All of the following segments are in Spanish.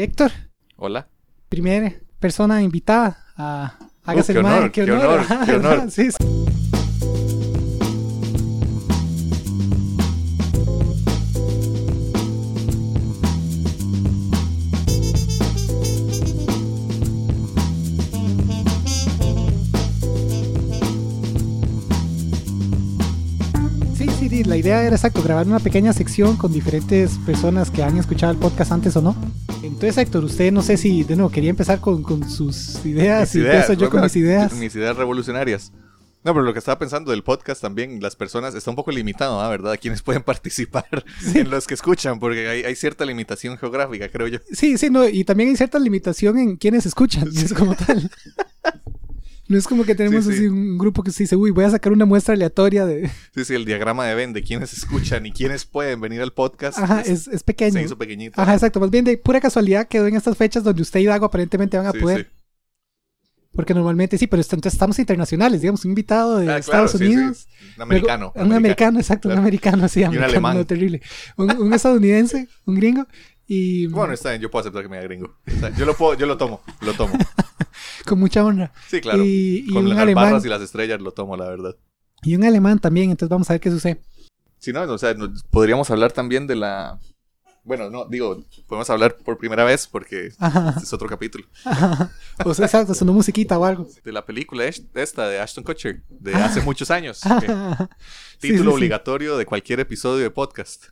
Héctor, Hola. primera persona invitada a Hágase Uh, qué honor, qué honor, qué honor. Sí. Sí, sí, sí, la idea era exacto, grabar una pequeña sección con diferentes personas que han escuchado el podcast antes o no. Entonces, Héctor, usted no sé si de nuevo quería empezar con, con sus ideas Mis y empiezo yo con mis ideas. Mis ideas revolucionarias. No, pero lo que estaba pensando del podcast también, las personas, está un poco limitado, ¿ah? ¿verdad? Quienes pueden participar en los que escuchan, porque hay, hay cierta limitación geográfica, creo yo. Sí, sí, no, y también hay cierta limitación en quienes escuchan, es como tal. No es como que tenemos Sí, sí. así un grupo que se dice, uy, voy a sacar una muestra aleatoria de... Sí, sí, el diagrama de Venn de quienes escuchan y quienes pueden venir al podcast Ajá, es- es, es pequeño. se hizo pequeñito. Ajá, exacto. Más bien de pura casualidad quedó en estas fechas donde usted y Dago aparentemente van a Sí, poder. Porque normalmente sí, pero entonces estamos internacionales, digamos, un invitado de Ah, Estados. Unidos. Un americano. Luego, un americano, exacto, un americano, sí, americano, alemán. no, terrible. Un, un estadounidense, un gringo y Bueno, está bien, yo puedo aceptar que me haga gringo. Yo lo puedo, yo lo tomo, lo tomo. con mucha honra. Sí, claro. Y, y Con un las alemán. barras y las estrellas lo tomo, la verdad. Y un alemán también, entonces vamos a ver qué sucede. Si no, o sea, podríamos hablar también de la... Bueno, no, digo, podemos hablar por primera vez porque Ajá. es otro capítulo. O sea, exacto, sonó musiquita o algo. De la película es- esta de Ashton Kutcher, de hace muchos años. Sí, título sí, sí. obligatorio de cualquier episodio de podcast.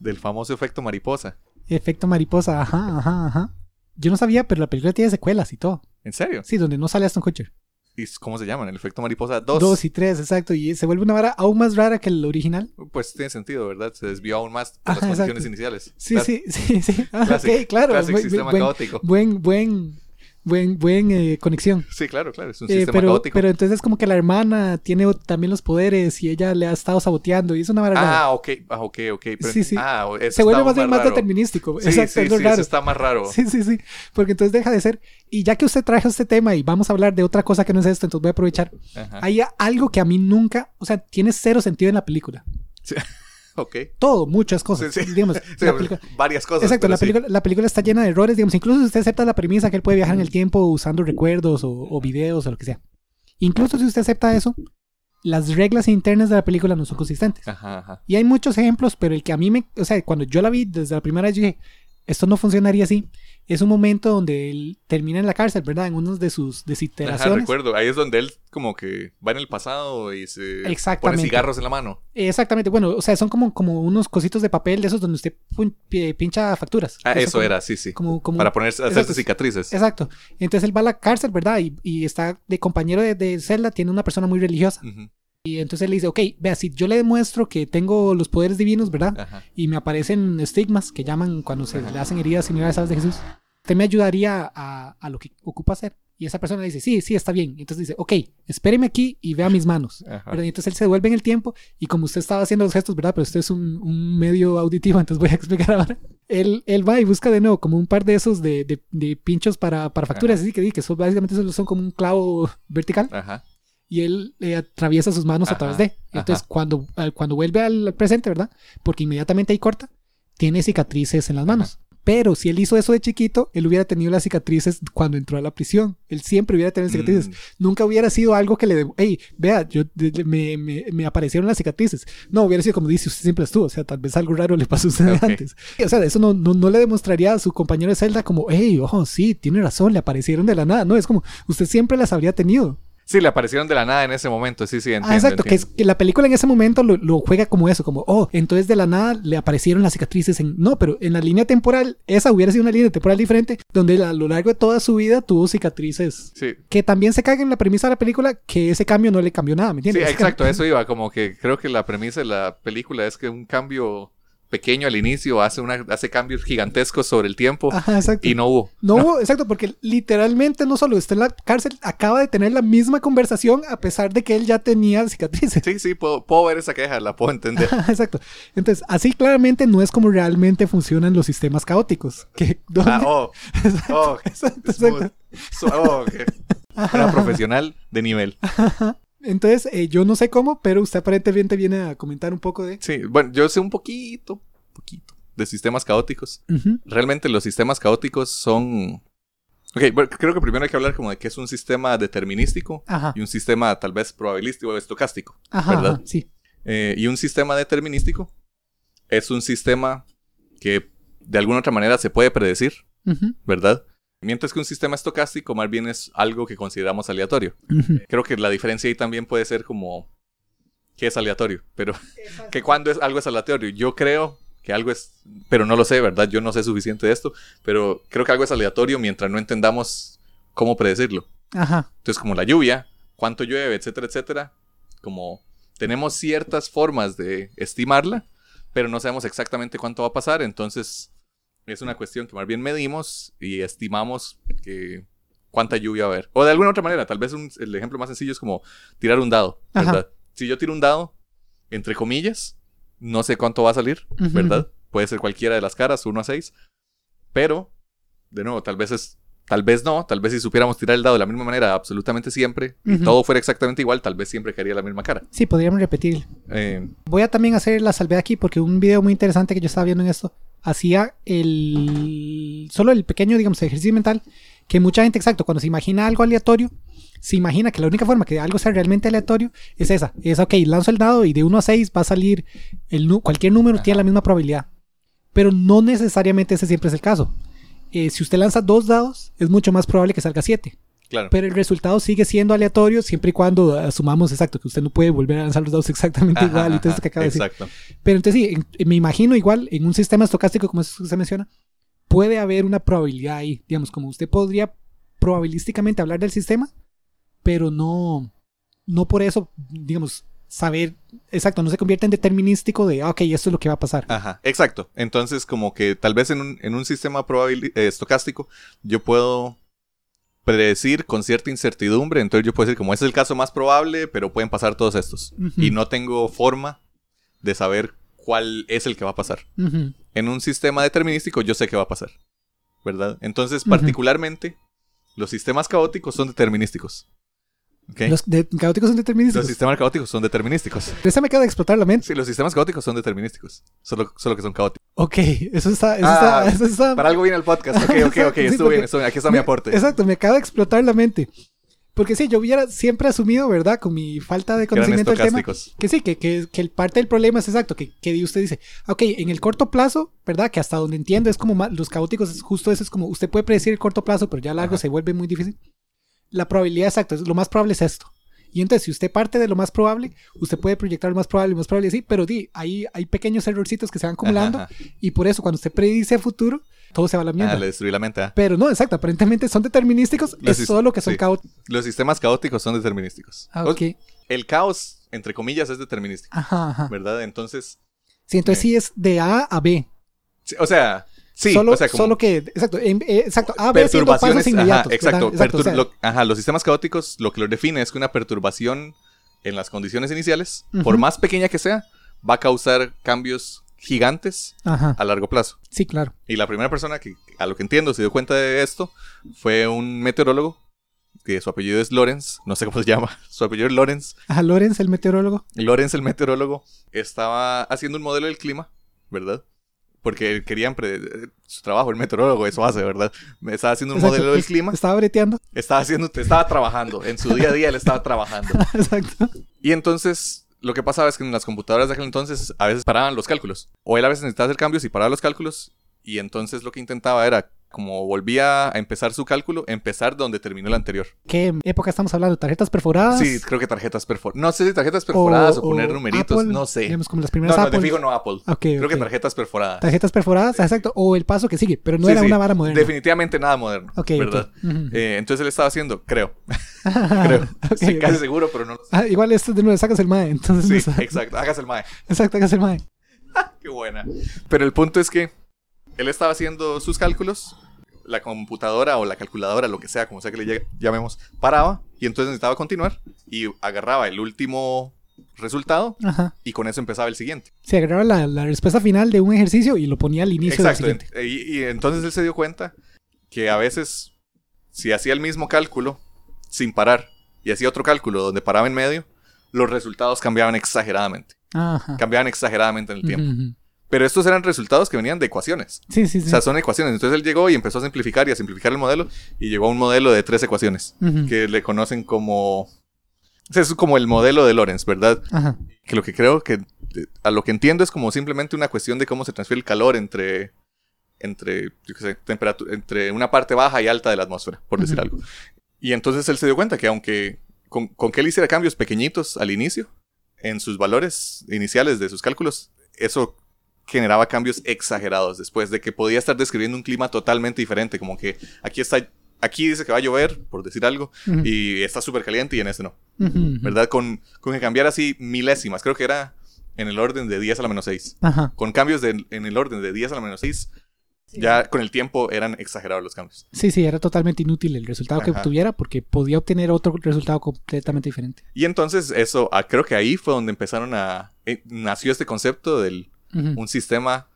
Del famoso efecto mariposa. Efecto mariposa, ajá, ajá, ajá. Yo no sabía, pero la película tiene secuelas y todo. ¿En serio? Sí, donde no sale Aston Kutcher. ¿Y cómo se llaman? El efecto mariposa 2. Dos y tres, exacto. Y se vuelve una vara aún más rara que el original. Pues tiene sentido, ¿verdad? Se desvió aún más por Ajá, las condiciones iniciales. Sí, Claro. sí, sí, sí. Ah, Classic- ok, claro. classic sistema buen, caótico. buen, buen, buen, buen, eh, conexión. Sí, claro, claro. Es un Eh, sistema pero, caótico. pero entonces es como que la hermana tiene también los poderes y ella le ha estado saboteando y es una rara. Ah, ok, ah, ok, ok. Pero, Sí, sí. Ah, Se vuelve más más raro. determinístico. Sí, Exacto, sí, es lo sí, raro. eso está más raro. Sí, sí, sí. Porque entonces deja de ser. Y ya que usted trajo este tema y vamos a hablar de otra cosa que no es esto, entonces voy a aprovechar. Ajá. Hay algo que a mí nunca, o sea, tiene cero sentido en la película. Sí. Ok. Todo, muchas cosas. Sí, sí. Digamos, Sí, la película- varias cosas. Exacto, película, la película está llena de errores, digamos, incluso si usted acepta la premisa que él puede viajar en el tiempo usando recuerdos o, o videos o lo que sea. Incluso si usted acepta eso, las reglas internas de la película no son consistentes. Ajá, ajá. Y hay muchos ejemplos, pero el que a mí me, o sea, cuando yo la vi desde la primera vez, yo dije, esto no funcionaría así. Es un momento donde él termina en la cárcel, ¿verdad? En uno de sus Ajá, desiteraciones. recuerdo. Ahí es donde él como que va en el pasado y se pone cigarros en la mano. Exactamente, bueno, o sea, son como, como unos cositos de papel de esos donde usted pincha facturas. Ah, Eso eso como- era, sí, sí. Como, como, Para ponerse, hacerse Exacto. cicatrices. Exacto. Entonces él va a la cárcel, ¿verdad? Y, y está de compañero de, de celda, tiene una persona muy religiosa. Ujú, Y entonces él le dice, ok, vea, si yo le demuestro que tengo los poderes divinos, ¿verdad? Ajá. Y me aparecen estigmas que llaman cuando se le hacen heridas similares a las de Jesús. Usted me ayudaría a, a lo que ocupa hacer. Y esa persona le dice, sí, sí, está bien. Entonces dice, ok, espéreme aquí y vea mis manos. Ajá. ¿verdad? Y entonces él se devuelve en el tiempo y como usted estaba haciendo los gestos, ¿verdad? Pero usted es un, un medio auditivo, entonces voy a explicar ahora. Él, él va y busca de nuevo como un par de esos de, de, de pinchos para, para facturas, así que, que son, básicamente son como un clavo vertical Ajá. Y él eh, atraviesa sus manos a Ajá, través de. Entonces ajá. cuando, cuando vuelve al presente, ¿verdad? Porque inmediatamente ahí corta, tiene cicatrices en las manos. Pero si él hizo eso de chiquito, él hubiera tenido las cicatrices cuando entró a la prisión. Él siempre hubiera tenido cicatrices Mm, nunca hubiera sido algo que le hey, vea, yo me, me, me aparecieron las cicatrices. No, hubiera sido como dice, usted siempre estuvo, o sea, tal vez algo raro le pasó a usted Ok. antes. O sea, eso no, no, no le demostraría a su compañero de celda como, hey, ojo, sí, tiene razón, le aparecieron de la nada. No, es como, usted siempre las habría tenido. Sí, le aparecieron de la nada en ese momento. Sí, sí, entiendo. ah, exacto, que, es, que la película en ese momento lo, lo juega como eso, como, oh, entonces de la nada le aparecieron las cicatrices en... No, pero en la línea temporal, esa hubiera sido una línea temporal diferente, donde a lo largo de toda su vida tuvo cicatrices. Sí, Que también se caga en la premisa de la película que ese cambio no le cambió nada, ¿me sí, entiendes? Es como- exacto. Eso iba. Como que creo que la premisa de la película es que un cambio pequeño al inicio hace, una, hace cambios gigantescos sobre el tiempo Ajá, exacto. y no hubo. No hubo, exacto, porque literalmente no solo está en la cárcel, acaba de tener la misma conversación a pesar de que él ya tenía cicatrices. Sí, sí, puedo, puedo ver esa queja, la puedo entender. Ajá, Exacto. Entonces, así claramente no es como realmente funcionan los sistemas caóticos. Que, Ah, oh, oh, Exacto, smooth. exacto. So- oh. Una profesional de nivel. Entonces, eh, yo no sé cómo, pero usted aparentemente viene a comentar un poco de... Sí, bueno, yo sé un poquito, poquito de sistemas caóticos. Realmente los sistemas caóticos son... Ok, bueno, creo que primero hay que hablar como de qué es un sistema determinístico Ajá. y un sistema tal vez probabilístico o estocástico. Ajá, ¿verdad? ajá, sí. Eh, y un sistema determinístico es un sistema que de alguna otra manera se puede predecir, ¿verdad? Mientras que un sistema estocástico más bien es algo que consideramos aleatorio. Creo que la diferencia ahí también puede ser como que es aleatorio, pero que cuando es algo es aleatorio. Yo creo que algo es, pero no lo sé, ¿verdad? Yo no sé suficiente de esto, pero creo que algo es aleatorio mientras no entendamos cómo predecirlo. Ajá. Entonces, como la lluvia, cuánto llueve, etcétera, etcétera, como tenemos ciertas formas de estimarla, pero no sabemos exactamente cuánto va a pasar, entonces es una cuestión que más bien medimos y estimamos que cuánta lluvia va a haber. O de alguna otra manera, tal vez un- el ejemplo más sencillo es como tirar un dado. Si yo tiro un dado, entre comillas, no sé cuánto va a salir. ¿verdad? Puede ser cualquiera de las caras, 1 a 6, pero, de nuevo, tal vez es Tal vez no, tal vez si supiéramos tirar el dado de la misma manera absolutamente siempre y todo fuera exactamente igual, tal vez siempre caería la misma cara. Sí, podríamos repetir. Eh, Voy a también hacer la salvedad aquí porque un video muy interesante que yo estaba viendo en esto hacía el solo el pequeño, digamos, ejercicio mental que mucha gente, exacto, cuando se imagina algo aleatorio, se imagina que la única forma que algo sea realmente aleatorio es esa. Es, ok, lanzo el dado y de 1 a 6 va a salir el, cualquier número Ajá. tiene la misma probabilidad. Pero no necesariamente ese siempre es el caso. Eh, si usted lanza dos dados, es mucho más probable que salga 7. Claro. Pero el resultado sigue siendo aleatorio siempre y cuando asumamos exacto que usted no puede volver a lanzar los dados exactamente Ajá, igual y todo que acaba de decir. Exacto. Pero entonces sí, en- me imagino igual en un sistema estocástico como eso que usted menciona, puede haber una probabilidad ahí. Digamos, como usted podría probabilísticamente hablar del sistema, pero no, no por eso, digamos, saber, exacto, no se convierte en determinístico de, ah, ok, esto es lo que va a pasar. Ajá, exacto. Entonces, como que tal vez en un, en un sistema probabil- eh, estocástico, yo puedo predecir con cierta incertidumbre. Entonces, yo puedo decir, como ese es el caso más probable, pero pueden pasar todos estos. Y no tengo forma de saber cuál es el que va a pasar. En un sistema determinístico, yo sé qué va a pasar. ¿Verdad? Entonces, particularmente, los sistemas caóticos son determinísticos. ¿Ok? Los de- caóticos son determinísticos. Los sistemas caóticos son determinísticos. Esa me acaba de explotar la mente. Sí, los sistemas caóticos son determinísticos. Solo, solo que son caóticos. Ok, eso está, eso Ah, está, eso está- Para algo viene el podcast. Ok, ok, ok. Sí, Estuvo bien, estuvo bien. Aquí está mi Me- aporte. Exacto, me acaba de explotar la mente. Porque sí, yo hubiera siempre asumido, ¿verdad? Con mi falta de conocimiento del tema. Que sí, que, que, que el parte del problema es exacto, que, que usted dice, ok, en el corto plazo, ¿verdad? Que hasta donde entiendo es como los caóticos, es justo eso, es como usted puede predecir el corto plazo, pero ya a largo Ajá. se vuelve muy difícil. La probabilidad exacta, lo más probable es esto. Y entonces, si usted parte de lo más probable, usted puede proyectar lo más probable, lo más probable, sí, pero di, ahí hay pequeños errorcitos que se van acumulando Ajá, ajá. y por eso cuando usted predice futuro, todo se va a la mierda. Ah, le destruí la mente. ah. Pero no, exacto, aparentemente son determinísticos, Los es sis- solo que son sí. caóticos. Los sistemas caóticos son determinísticos. Ah. El caos, entre comillas, es determinístico. Ajá, ajá. ¿Verdad? Entonces, Sí, entonces Eh. sí es de A a B. sí, o sea, sí. solo, o sea, como solo que, exacto, eh, exacto, A, B pasos perturbaciones. Ajá, exacto. ¿verdad? Exacto, o pertur- sea, lo- ajá, los sistemas caóticos lo que los define es que una perturbación en las condiciones iniciales, por más pequeña que sea, va a causar cambios gigantes Ajá, a largo plazo. sí, claro. Y la primera persona que, a lo que entiendo, se dio cuenta de esto fue un meteorólogo, que su apellido es Lorenz, no sé cómo se llama, su apellido es Lorenz. Ajá, Lorenz, el meteorólogo. Lorenz, el meteorólogo, estaba haciendo un modelo del clima, ¿verdad? Porque querían pre- su trabajo, el meteorólogo, eso hace, ¿verdad? Estaba haciendo un Exacto, modelo del clima, Estaba breteando. estaba haciendo, estaba trabajando, en su día a día él estaba trabajando. exacto. Y entonces lo que pasaba es que en las computadoras de aquel entonces a veces paraban los cálculos. O él a veces necesitaba hacer cambios y paraba los cálculos. Y entonces lo que intentaba era, como volvía a empezar su cálculo, empezar donde terminó el anterior. ¿Qué época estamos hablando? ¿Tarjetas perforadas? Sí, creo que tarjetas perforadas. No sé si tarjetas perforadas o, O- poner o numeritos, Apple, no sé. Digamos, como las No, primeras no, Apple. de fijo no Apple. Creo que tarjetas perforadas. Tarjetas perforadas, exacto. O el paso que sigue, pero no Sí, era sí. una vara moderna. Definitivamente nada moderno, Ok, ¿verdad? Eh, entonces él estaba haciendo, creo, creo. Sí, casi seguro, pero no lo sé. Ah, igual esto de nuevo sacas el MAE, entonces Sí, no exacto. Hágase el mae. Exacto, hagas el MAE. Qué buena. Pero el punto es que él estaba haciendo sus cálculos, la computadora o la calculadora, lo que sea, como sea que le llamemos, paraba y entonces necesitaba continuar y agarraba el último resultado Ajá. y con eso empezaba el siguiente. Se agarraba la, la respuesta final de un ejercicio y lo ponía al inicio Exacto. del siguiente. en- Y, y entonces él se dio cuenta que a veces, si hacía el mismo cálculo sin parar y hacía otro cálculo donde paraba en medio, los resultados cambiaban exageradamente. Ajá. Cambiaban exageradamente en el tiempo. Pero estos eran resultados que venían de ecuaciones. Sí, sí, O sí. sea, son ecuaciones. Entonces él llegó y empezó a simplificar y a simplificar el modelo y llegó a un modelo de tres ecuaciones que le conocen como... o es como el modelo de Lorentz, ¿verdad? Ajá. Que lo que creo que... eh, A lo que entiendo es como simplemente una cuestión de cómo se transfiere el calor entre... Entre, yo qué sé, temperatura, entre una parte baja y alta de la atmósfera, por decir algo. Y entonces él se dio cuenta que aunque con, con que él hiciera cambios pequeñitos al inicio, en sus valores iniciales de sus cálculos, eso generaba cambios exagerados después de que podía estar describiendo un clima totalmente diferente, como que aquí está, aquí dice que va a llover, por decir algo, y está súper caliente y en este no. ¿verdad? Con, con que cambiar así milésimas, creo que era en el orden de 10 a la menos 6. Ajá. Con cambios de- en el orden de 10 a la menos 6, ya con el tiempo eran exagerados los cambios. Sí, sí, era totalmente inútil el resultado que obtuviera porque podía obtener otro resultado completamente diferente. Y entonces eso, ah, creo que ahí fue donde empezaron a... eh, nació este concepto del Ujú. un sistema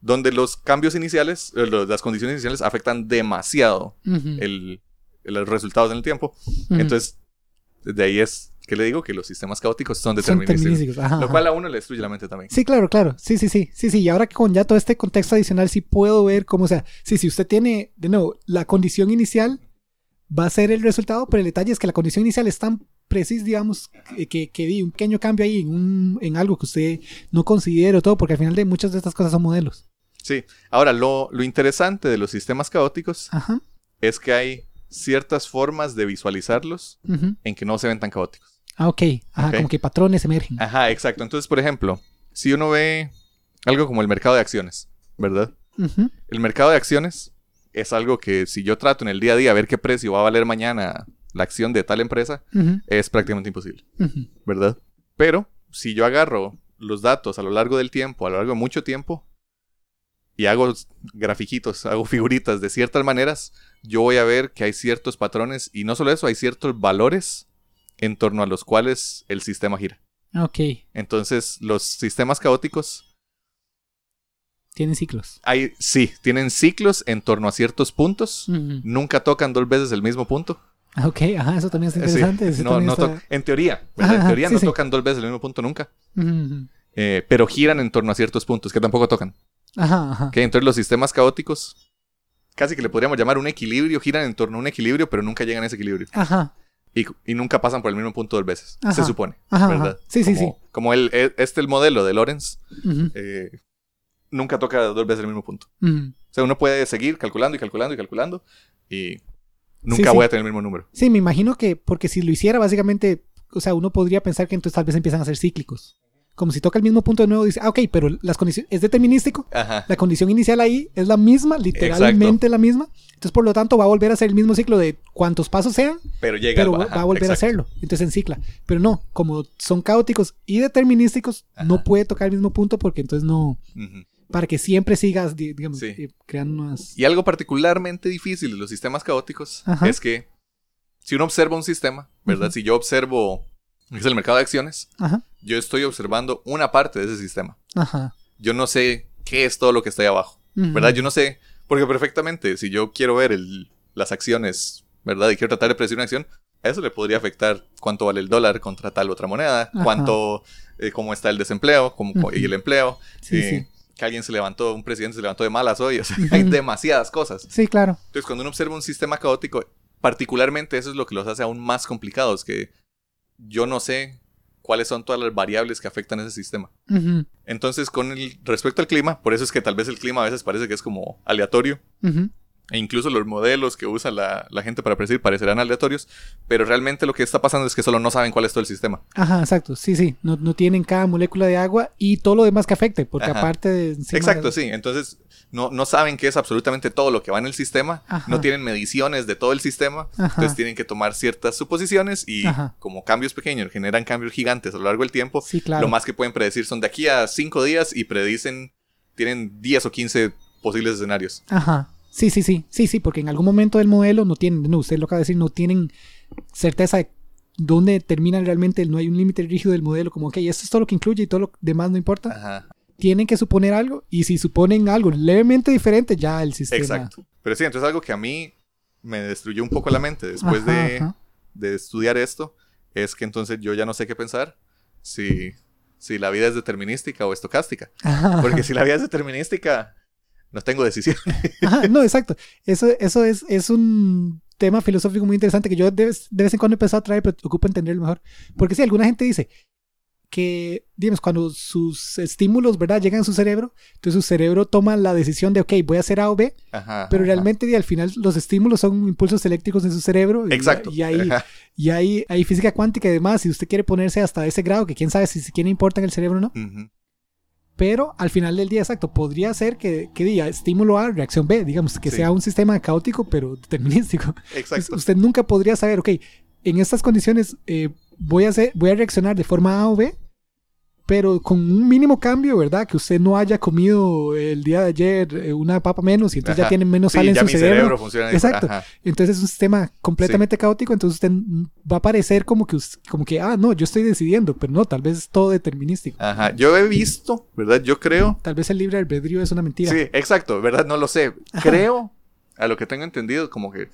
donde los cambios iniciales, eh, las condiciones iniciales afectan demasiado Ujú. el, los resultados en el tiempo. Ujú. Entonces, de ahí es que le digo que los sistemas caóticos son Son determinísticos. determinísticos. Ajá, Lo cual a uno le destruye la mente también. Sí, claro, claro. Sí, sí, sí. Sí, sí. Y ahora que con ya todo este contexto adicional, sí puedo ver cómo, o sea, sí, si usted tiene, de nuevo, la condición inicial va a ser el resultado, pero el detalle es que la condición inicial es tan precisa, digamos, que, que, di un pequeño cambio ahí en, un, en algo que usted no considere o todo, porque al final de muchas de estas cosas son modelos. Sí. Ahora, lo, lo interesante de los sistemas caóticos Ajá. es que hay ciertas formas de visualizarlos en que no se ven tan caóticos. Ah, ok. Ajá, Ok. como que patrones emergen. Ajá, exacto. Entonces, por ejemplo, si uno ve algo como el mercado de acciones, ¿verdad? El mercado de acciones es algo que si yo trato en el día a día a ver qué precio va a valer mañana la acción de tal empresa, es prácticamente imposible. ¿verdad? Pero si yo agarro los datos a lo largo del tiempo, a lo largo de mucho tiempo, y hago grafiquitos, hago figuritas de ciertas maneras, yo voy a ver que hay ciertos patrones y no solo eso, hay ciertos valores en torno a los cuales el sistema gira. Ok. Entonces, los sistemas caóticos Tienen ciclos. hay, sí, tienen ciclos en torno a ciertos puntos. Nunca tocan dos veces el mismo punto. Ah, Ok, ajá, eso también está Eh, sí. interesante. No, también no está- en teoría, en teoría sí, no sí. tocan dos veces el mismo punto nunca. Eh, pero giran en torno a ciertos puntos que tampoco tocan. Ajá, ajá. ¿ok? Entonces los sistemas caóticos, casi que le podríamos llamar un equilibrio, giran en torno a un equilibrio, pero nunca llegan a ese equilibrio. Ajá, Y, y nunca pasan por el mismo punto dos veces, se supone. ¿Verdad? Sí, sí, como, Como el, e- este el modelo de Lorenz, sí. Eh, nunca toca dos veces el mismo punto. O sea, uno puede seguir calculando y calculando y calculando y nunca sí. voy a tener el mismo número. Sí, me imagino que, porque si lo hiciera, básicamente, o sea, uno podría pensar que entonces tal vez empiezan a ser cíclicos. Como si toca el mismo punto de nuevo, dice, ah, ok, pero las condiciones, es determinístico. Ajá. La condición inicial ahí es la misma, literalmente la misma. Entonces, por lo tanto, va a volver a ser el mismo ciclo de cuántos pasos sean, Pero llega pero va, ajá, va a volver a hacerlo. Entonces, en cicla. Pero no, como son caóticos y determinísticos, no puede tocar el mismo punto porque entonces no. Para que siempre sigas, di- digamos, Sí. eh, creando unas... Y algo particularmente difícil de los sistemas caóticos Ajá. es que si uno observa un sistema, ¿verdad? Si yo observo, es el mercado de acciones, Ajá, yo estoy observando una parte de ese sistema. ajá. Yo no sé qué es todo lo que está ahí abajo. ¿verdad? Yo no sé, porque perfectamente, si yo quiero ver el- las acciones, ¿verdad? Y quiero tratar de predecir una acción, a eso le podría afectar cuánto vale el dólar contra tal otra moneda, cuánto, eh, cómo está el desempleo cómo- y el empleo, Sí, eh, sí. Que alguien se levantó, un presidente se levantó de malas hoy, o sea, hay demasiadas cosas. Sí, claro. Entonces, cuando uno observa un sistema caótico, particularmente eso es lo que los hace aún más complicados, que yo no sé cuáles son todas las variables que afectan ese sistema. Entonces, con el respecto al clima, por eso es que tal vez el clima a veces parece que es como aleatorio. E incluso los modelos que usa la, la gente para predecir parecerán aleatorios, pero realmente lo que está pasando es que solo no saben cuál es todo el sistema. Ajá, exacto. Sí, sí. No, no tienen cada molécula de agua y todo lo demás que afecte, porque Ajá. aparte de... Exacto, de- sí. Entonces, no, no saben qué es absolutamente todo lo que va en el sistema, Ajá. no tienen mediciones de todo el sistema, Ajá. entonces tienen que tomar ciertas suposiciones y Ajá. como cambios pequeños generan cambios gigantes a lo largo del tiempo. Sí, claro. Lo más que pueden predecir son de aquí a cinco días y predicen, tienen 10 o 15 posibles escenarios. Ajá. Sí, sí, sí. Sí, sí, porque en algún momento del modelo no tienen, no, usted lo acaba de decir, no tienen certeza de dónde termina realmente, no hay un límite rígido del modelo, como, ok, esto es todo lo que incluye y todo lo demás no importa. Ajá, Tienen que suponer algo y si suponen algo levemente diferente, ya el sistema... exacto. Pero sí, entonces algo que a mí me destruyó un poco la mente después Ajá, de, ajá. de estudiar esto es que entonces yo ya no sé qué pensar si si la vida es determinística o estocástica. Ajá. Porque si la vida es determinística, no tengo decisión. Ajá, no, exacto. Eso, eso es, es un tema filosófico muy interesante que yo de vez, de vez en cuando he empezado a traer, pero ocupo entenderlo mejor. Porque si alguna gente dice que, digamos, cuando sus estímulos, ¿verdad?, llegan a su cerebro, entonces su cerebro toma la decisión de, ok, voy a hacer A o B, Ajá, pero ajá. realmente y al final los estímulos son impulsos eléctricos en su cerebro. y- Exacto. Y, Ajá. y hay, hay física cuántica y demás, si usted quiere ponerse hasta ese grado, que quién sabe si siquiera importa en el cerebro o no. Pero al final del día, exacto, podría ser que, que diga estímulo A, reacción B, digamos, que Sí. sea un sistema caótico pero determinístico. Exacto. Usted nunca podría saber, ok, en estas condiciones eh, voy, a hacer, voy a reaccionar de forma A o B, pero con un mínimo cambio, ¿verdad? Que usted no haya comido el día de ayer eh, una papa menos y entonces ya tiene menos Sí, sal en ya su mi cerebro. cerebro funciona Exacto. Ajá. Entonces es un sistema completamente caótico, entonces usted va a parecer como que, como que, ah, no, yo estoy decidiendo, pero no, tal vez es todo determinístico. Ajá. Yo he visto, ¿verdad? Yo creo. Tal vez el libre albedrío es una mentira. Sí, exacto, ¿verdad? No lo sé. Ajá. Creo, a lo que tengo entendido, como que.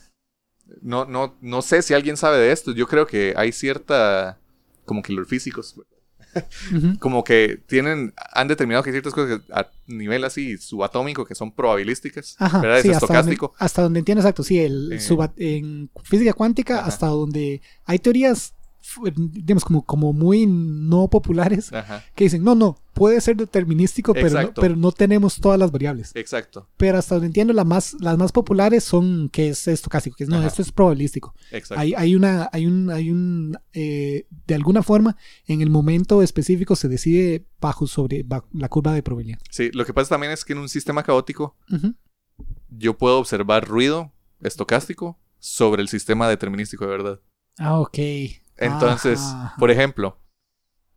No, no, no sé si alguien sabe de esto. Yo creo que hay cierta. Como que los físicos. Como que tienen. Han determinado que hay ciertas cosas que a nivel así subatómico que son probabilísticas. Ajá, ¿Verdad? sí, es hasta donde, estocástico. hasta donde entiendo, exacto, sí, el Eh. suba- en física cuántica, Ajá. hasta donde hay teorías, digamos, como, como muy no populares, Ajá. que dicen, no, no, puede ser determinístico, pero no, pero no tenemos todas las variables. Exacto. Pero hasta donde entiendo, la más, las más populares son que es estocástico, que es, no, Ajá. esto es probabilístico. Exacto. Hay, hay una, hay un, hay un, eh, de alguna forma, en el momento específico se decide bajo sobre bajo la curva de probabilidad. Sí, lo que pasa también es que en un sistema caótico yo puedo observar ruido estocástico sobre el sistema determinístico de verdad. Ah, ok. Entonces, Ajá. por ejemplo,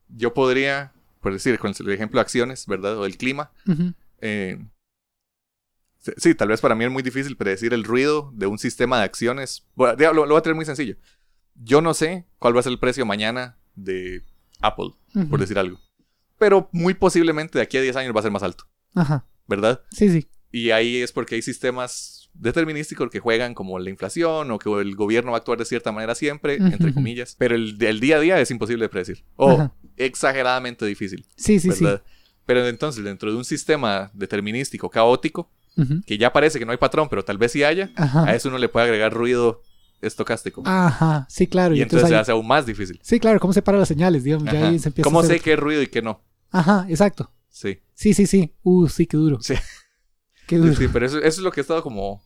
yo podría, por decir, con el ejemplo de acciones, ¿verdad? O el clima. Eh, sí, tal vez para mí es muy difícil predecir el ruido de un sistema de acciones. Bueno, lo, lo voy a tener muy sencillo. Yo no sé cuál va a ser el precio mañana de Apple, por decir algo. Pero muy posiblemente de aquí a 10 años va a ser más alto, Ajá. ¿verdad? Sí, sí. Y ahí es porque hay sistemas determinísticos que juegan como la inflación o que el gobierno va a actuar de cierta manera siempre, entre comillas. Pero el, el día a día es imposible de predecir. O Ajá. exageradamente difícil, Sí, sí, sí. Pero entonces, dentro de un sistema determinístico, caótico, que ya parece que no hay patrón, pero tal vez sí haya, Ajá. a eso uno le puede agregar ruido estocástico. Ajá, sí, claro. y Y entonces se hace aún más difícil. Sí, claro, ¿cómo separa las señales? Digamos, ya ahí se empieza ¿Cómo a hacer- sé qué es ruido y qué no? Ajá, exacto. Sí. Sí, sí, sí. Uh, sí, qué duro. Sí. Qué duro. Sí, sí, pero eso, eso es lo que he estado como...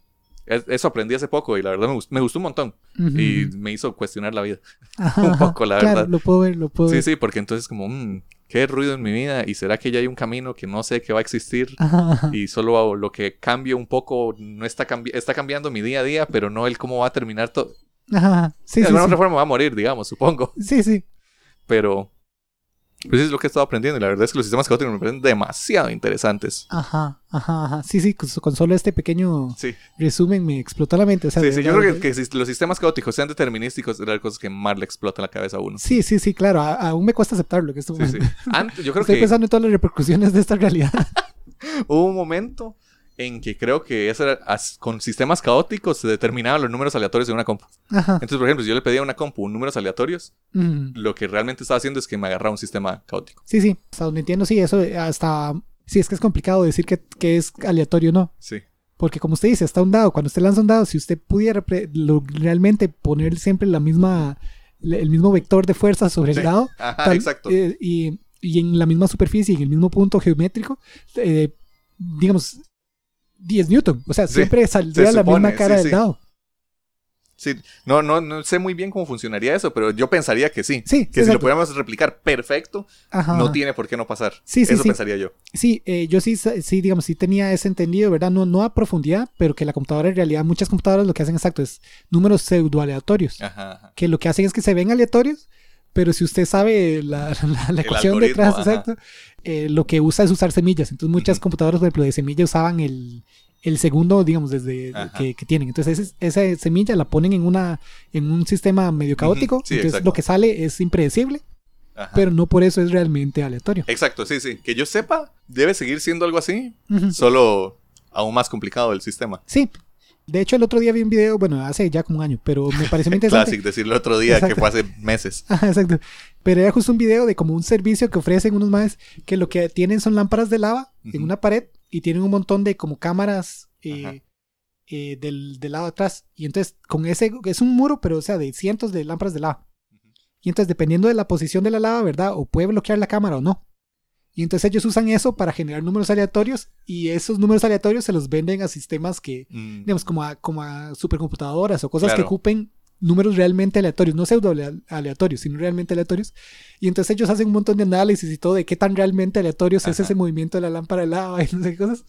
es- Eso aprendí hace poco y la verdad me, gust- me gustó un montón. Ujú. Y me hizo cuestionar la vida. Ajá, un poco, la Claro, verdad. lo puedo ver, lo puedo Sí, ver. sí, porque entonces como, mm, ¿qué ruido en mi vida? ¿Y será que ya hay un camino que no sé que va a existir? Ajá, ajá. Y solo hago lo que cambio un poco no está, cambi- está cambiando mi día a día, pero no el cómo va a terminar todo. Ajá, ajá. Sí, de sí, alguna sí. otra forma va a morir, digamos, supongo. Sí, sí. Pero pues eso es lo que he estado aprendiendo. Y la verdad es que los sistemas caóticos me parecen demasiado interesantes. Ajá, ajá, ajá. Sí, sí, con, con solo este pequeño Sí, resumen me explotó la mente. O sea, sí, sí, yo creo que, que si los sistemas caóticos sean determinísticos, es de las cosas que más le explota la cabeza a uno. Sí, sí, sí, claro. a- aún me cuesta aceptarlo. Que esto Sí, sí. Antes, yo creo Estoy que pensando en todas las repercusiones de esta realidad. hubo un momento en que creo que eso era, as- con sistemas caóticos se determinaban los números aleatorios de una compu. Ajá. Entonces, por ejemplo, si yo le pedía a una compu números aleatorios, Mm. lo que realmente estaba haciendo es que me agarraba un sistema caótico. Sí, sí. Hasta donde entiendo, sí, eso eh, hasta... Sí, es que es complicado decir que, que es aleatorio o no. Sí. Porque como usted dice, está un dado. Cuando usted lanza un dado, si usted pudiera lo- realmente poner siempre la misma, el mismo vector de fuerza sobre Sí. el dado, Ajá, tal- exacto. eh, y, y en la misma superficie, en el mismo punto geométrico, eh, digamos, 10 Newton. O sea, Sí, siempre saldría se la misma cara sí, del sí. dado. Sí, no, no, no sé muy bien cómo funcionaría eso, pero yo pensaría que sí. Sí, Que si lo pudiéramos replicar perfecto, Ajá. no tiene por qué no pasar. Sí, sí, eso sí. pensaría yo. Sí, eh, yo sí, sí, digamos, sí tenía ese entendido, ¿verdad? No, no a profundidad, pero que la computadora en realidad, muchas computadoras lo que hacen exacto es números pseudo aleatorios. Ajá, ajá. Que lo que hacen es que se ven aleatorios, pero si usted sabe la, la- la ecuación detrás, exacto, eh, lo que usa es usar semillas. Entonces muchas computadoras, por ejemplo, de semilla usaban el, el segundo, digamos, desde que, que tienen. Entonces ese- esa semilla la ponen en una en un sistema medio caótico. Sí, entonces exacto. lo que sale es impredecible, Ajá. pero no por eso es realmente aleatorio. Exacto, sí, sí. Que yo sepa, debe seguir siendo algo así, solo aún más complicado el sistema. Sí. De hecho, el otro día vi un video, bueno, hace ya como un año, pero me pareció muy interesante. Classic, decirlo otro día Exacto. que fue hace meses. Exacto. Pero era justo un video de como un servicio que ofrecen unos más que lo que tienen son lámparas de lava en una pared y tienen un montón de como cámaras eh, eh, del, del lado de atrás. Y entonces con ese, es un muro, pero o sea, de cientos de lámparas de lava. Y entonces dependiendo de la posición de la lava, ¿verdad? O puede bloquear la cámara o no. Y entonces ellos usan eso para generar números aleatorios y esos números aleatorios se los venden a sistemas que, Mm, digamos, como a, como a supercomputadoras o cosas que Claro. ocupen números realmente aleatorios, no pseudo alea- aleatorios, sino realmente aleatorios. Y entonces ellos hacen un montón de análisis y todo de qué tan realmente aleatorios es Ajá. ese movimiento de la lámpara de lava y no sé qué cosas.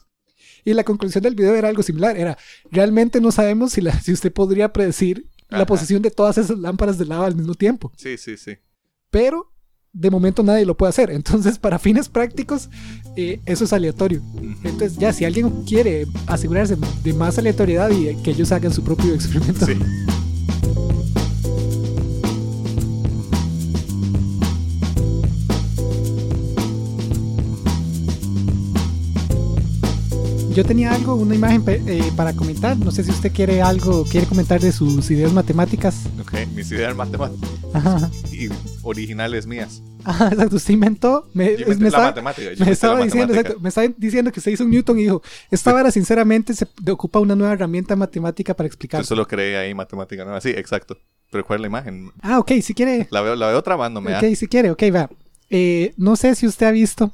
Y la conclusión del video era algo similar, era, realmente no sabemos si, la, si usted podría predecir la Ajá. posición de todas esas lámparas de lava al mismo tiempo. Sí, sí, sí. Pero de momento nadie lo puede hacer. Entonces, para fines prácticos, eh, eso es aleatorio. Entonces, ya si alguien quiere asegurarse de más aleatoriedad y que ellos hagan su propio experimento. Sí. Yo tenía algo, una imagen eh, para comentar. No sé si usted quiere algo, quiere comentar de sus ideas matemáticas. Ok, mis ideas matemáticas Ajá, y originales mías. Ajá, exacto. Usted inventó. Me, Yo me la estaba, matemática. yo me estaba la diciendo, matemática. exacto, me estaba diciendo que usted hizo un Newton y dijo, esta vara sinceramente se ocupa una nueva herramienta matemática para explicar. Yo solo creé ahí matemática nueva. Sí, exacto. Pero ¿cuál es la imagen? Ah, ok, si quiere. La veo, la veo trabándome. Ok, si quiere, ok, va. Eh, no sé si usted ha visto,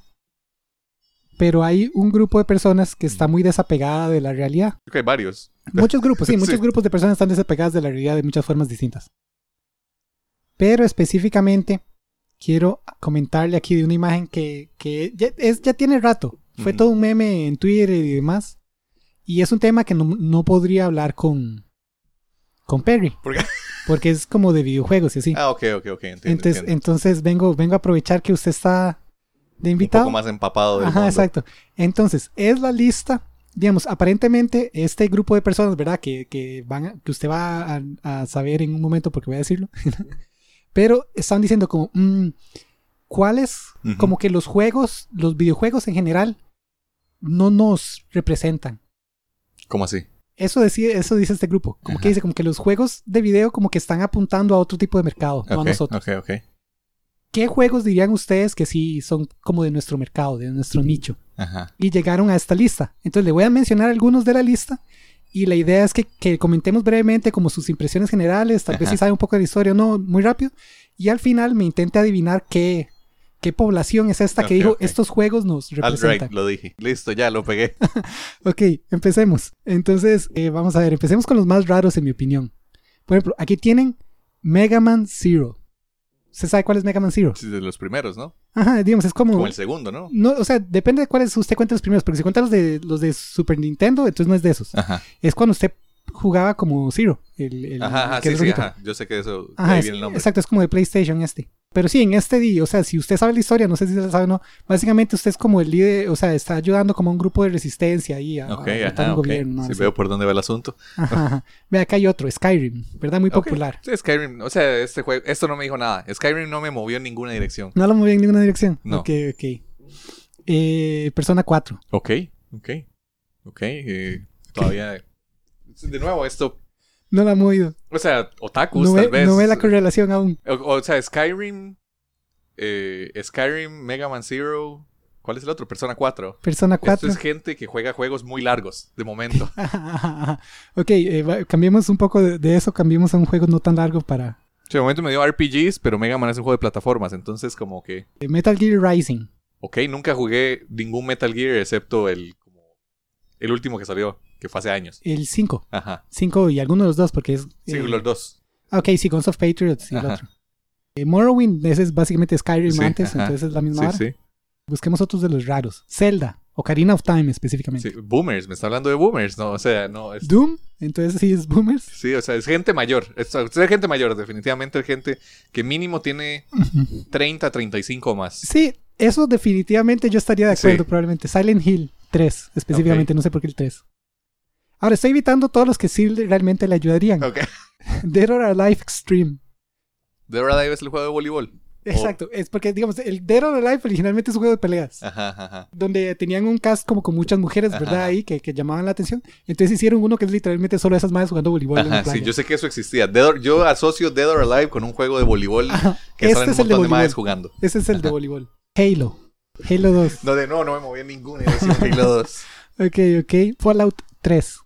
pero hay un grupo de personas que está muy desapegada de la realidad. Hay varios. Muchos grupos, sí, muchos Sí. grupos de personas están desapegadas de la realidad de muchas formas distintas. Pero específicamente quiero comentarle aquí de una imagen que, que ya, es, ya tiene rato. Fue Ujú. todo un meme en Twitter y demás. Y es un tema que no, no podría hablar con, con Perry. ¿Por qué? Porque es como de videojuegos y así. Ah, ok, ok, ok. Entiendo. entonces, entiendo. entonces vengo, vengo a aprovechar que usted está de Un invitado. poco más empapado del Ajá, mundo. exacto. Entonces, es la lista, digamos, aparentemente este grupo de personas, ¿verdad? Que, que van a- que usted va a, a saber en un momento porque voy a decirlo. Pero están diciendo como, mm, ¿cuáles? Como que los juegos, los videojuegos en general, no nos representan. ¿Cómo así? Eso, decide, eso dice este grupo. Como que dice, como que los juegos de video como que están apuntando a otro tipo de mercado, no a nosotros. ¿Qué juegos dirían ustedes que sí son como de nuestro mercado, de nuestro nicho? Ajá. y llegaron a esta lista. Entonces le voy a mencionar algunos de la lista y la idea es que, que comentemos brevemente como sus impresiones generales, tal vez si sabe un poco de la historia o no, muy rápido. Y al final me intente adivinar qué, qué población es esta que dijo estos juegos nos representan. right, lo dije. Listo, ya lo pegué. Ok, empecemos. Entonces, eh, vamos a ver, empecemos con los más raros en mi opinión. Por ejemplo, aquí tienen Mega Man Zero. ¿Usted sabe cuál es Mega Man Zero? Sí, de los primeros, ¿no? Ajá, digamos, es como... Como el segundo, ¿no? No, o sea, depende de cuáles usted cuenta los primeros, porque si cuenta los de los de Super Nintendo, entonces no es de esos. Ajá. Es cuando usted jugaba como Zero. El, el- Ajá, ajá, que sí, sí, ajá. Yo sé que eso, Ajá, ahí es- viene el nombre. exacto, es como de PlayStation este. Pero sí, en este día, o sea, si usted sabe la historia, no sé si la sabe o no, básicamente usted es como el líder, o sea, está ayudando como a un grupo de resistencia ahí a, Ok, a derrotar ajá, un ok. gobierno. ¿no? Sí, Así. veo por dónde va el asunto. Ajá, ajá. Ve, acá hay otro, Skyrim, ¿verdad? Muy popular. Sí, Skyrim, o sea, este juego, esto no me dijo nada. Skyrim no me movió en ninguna dirección. No lo moví en ninguna dirección. No. Ok, ok. Eh, Persona 4. Ok, ok, ok. eh, todavía. De nuevo, esto. No la ha movido. O sea, otakus, No tal ve, vez. no ve la correlación aún. O, o sea, Skyrim. eh, Skyrim, Mega Man Zero. ¿Cuál es el otro? Persona 4. Persona Esto 4. es gente que juega juegos muy largos, de momento. ok, eh, cambiemos un poco de, de eso, cambiemos a un juego no tan largo para Sí, de momento me dio RPGs, pero Mega Man es un juego de plataformas, entonces como que... eh, Metal Gear Rising. Ok, nunca jugué ningún Metal Gear excepto el... El último que salió, que fue hace años. El 5. Ajá. 5 y alguno de los dos, porque es. Sí, eh, los dos. ah, Ok, sí, Guns of Patriots y el Ajá. otro. Eh, Morrowind, ese es básicamente Skyrim Sí, antes, ajá. entonces es la misma Sí, hora. sí, Busquemos otros de los raros. Zelda, Ocarina of Time específicamente. sí. Boomers, me está hablando de boomers, ¿no? O sea, no... es- Doom, entonces sí es Boomers. Sí, o sea, es gente mayor. Es, es gente mayor, definitivamente es gente que mínimo tiene 30, 35 o más. Sí, eso definitivamente yo estaría de acuerdo, Sí. probablemente. Silent Hill 3, específicamente, no sé por qué el 3. Ahora, estoy evitando todos los que sí realmente le ayudarían. Ok. Dead or Alive Extreme. De verdad es el juego de voleibol. Exacto, es porque, digamos, el Dead or Alive originalmente es un juego de peleas. Ajá, ajá. Donde tenían un cast como con muchas mujeres, ¿verdad? Ajá. Ahí que, que llamaban la atención. Entonces hicieron uno que es literalmente solo esas madres jugando voleibol. en la Ajá, sí, yo sé que eso existía. Dead or- yo asocio Dead or Alive con un juego de voleibol que este salen es un el de montón de madres jugando. Ese es el de voleibol. Halo. Halo 2. No, de no, no me moví en ninguna de Halo 2. Ok, ok. Fallout 3.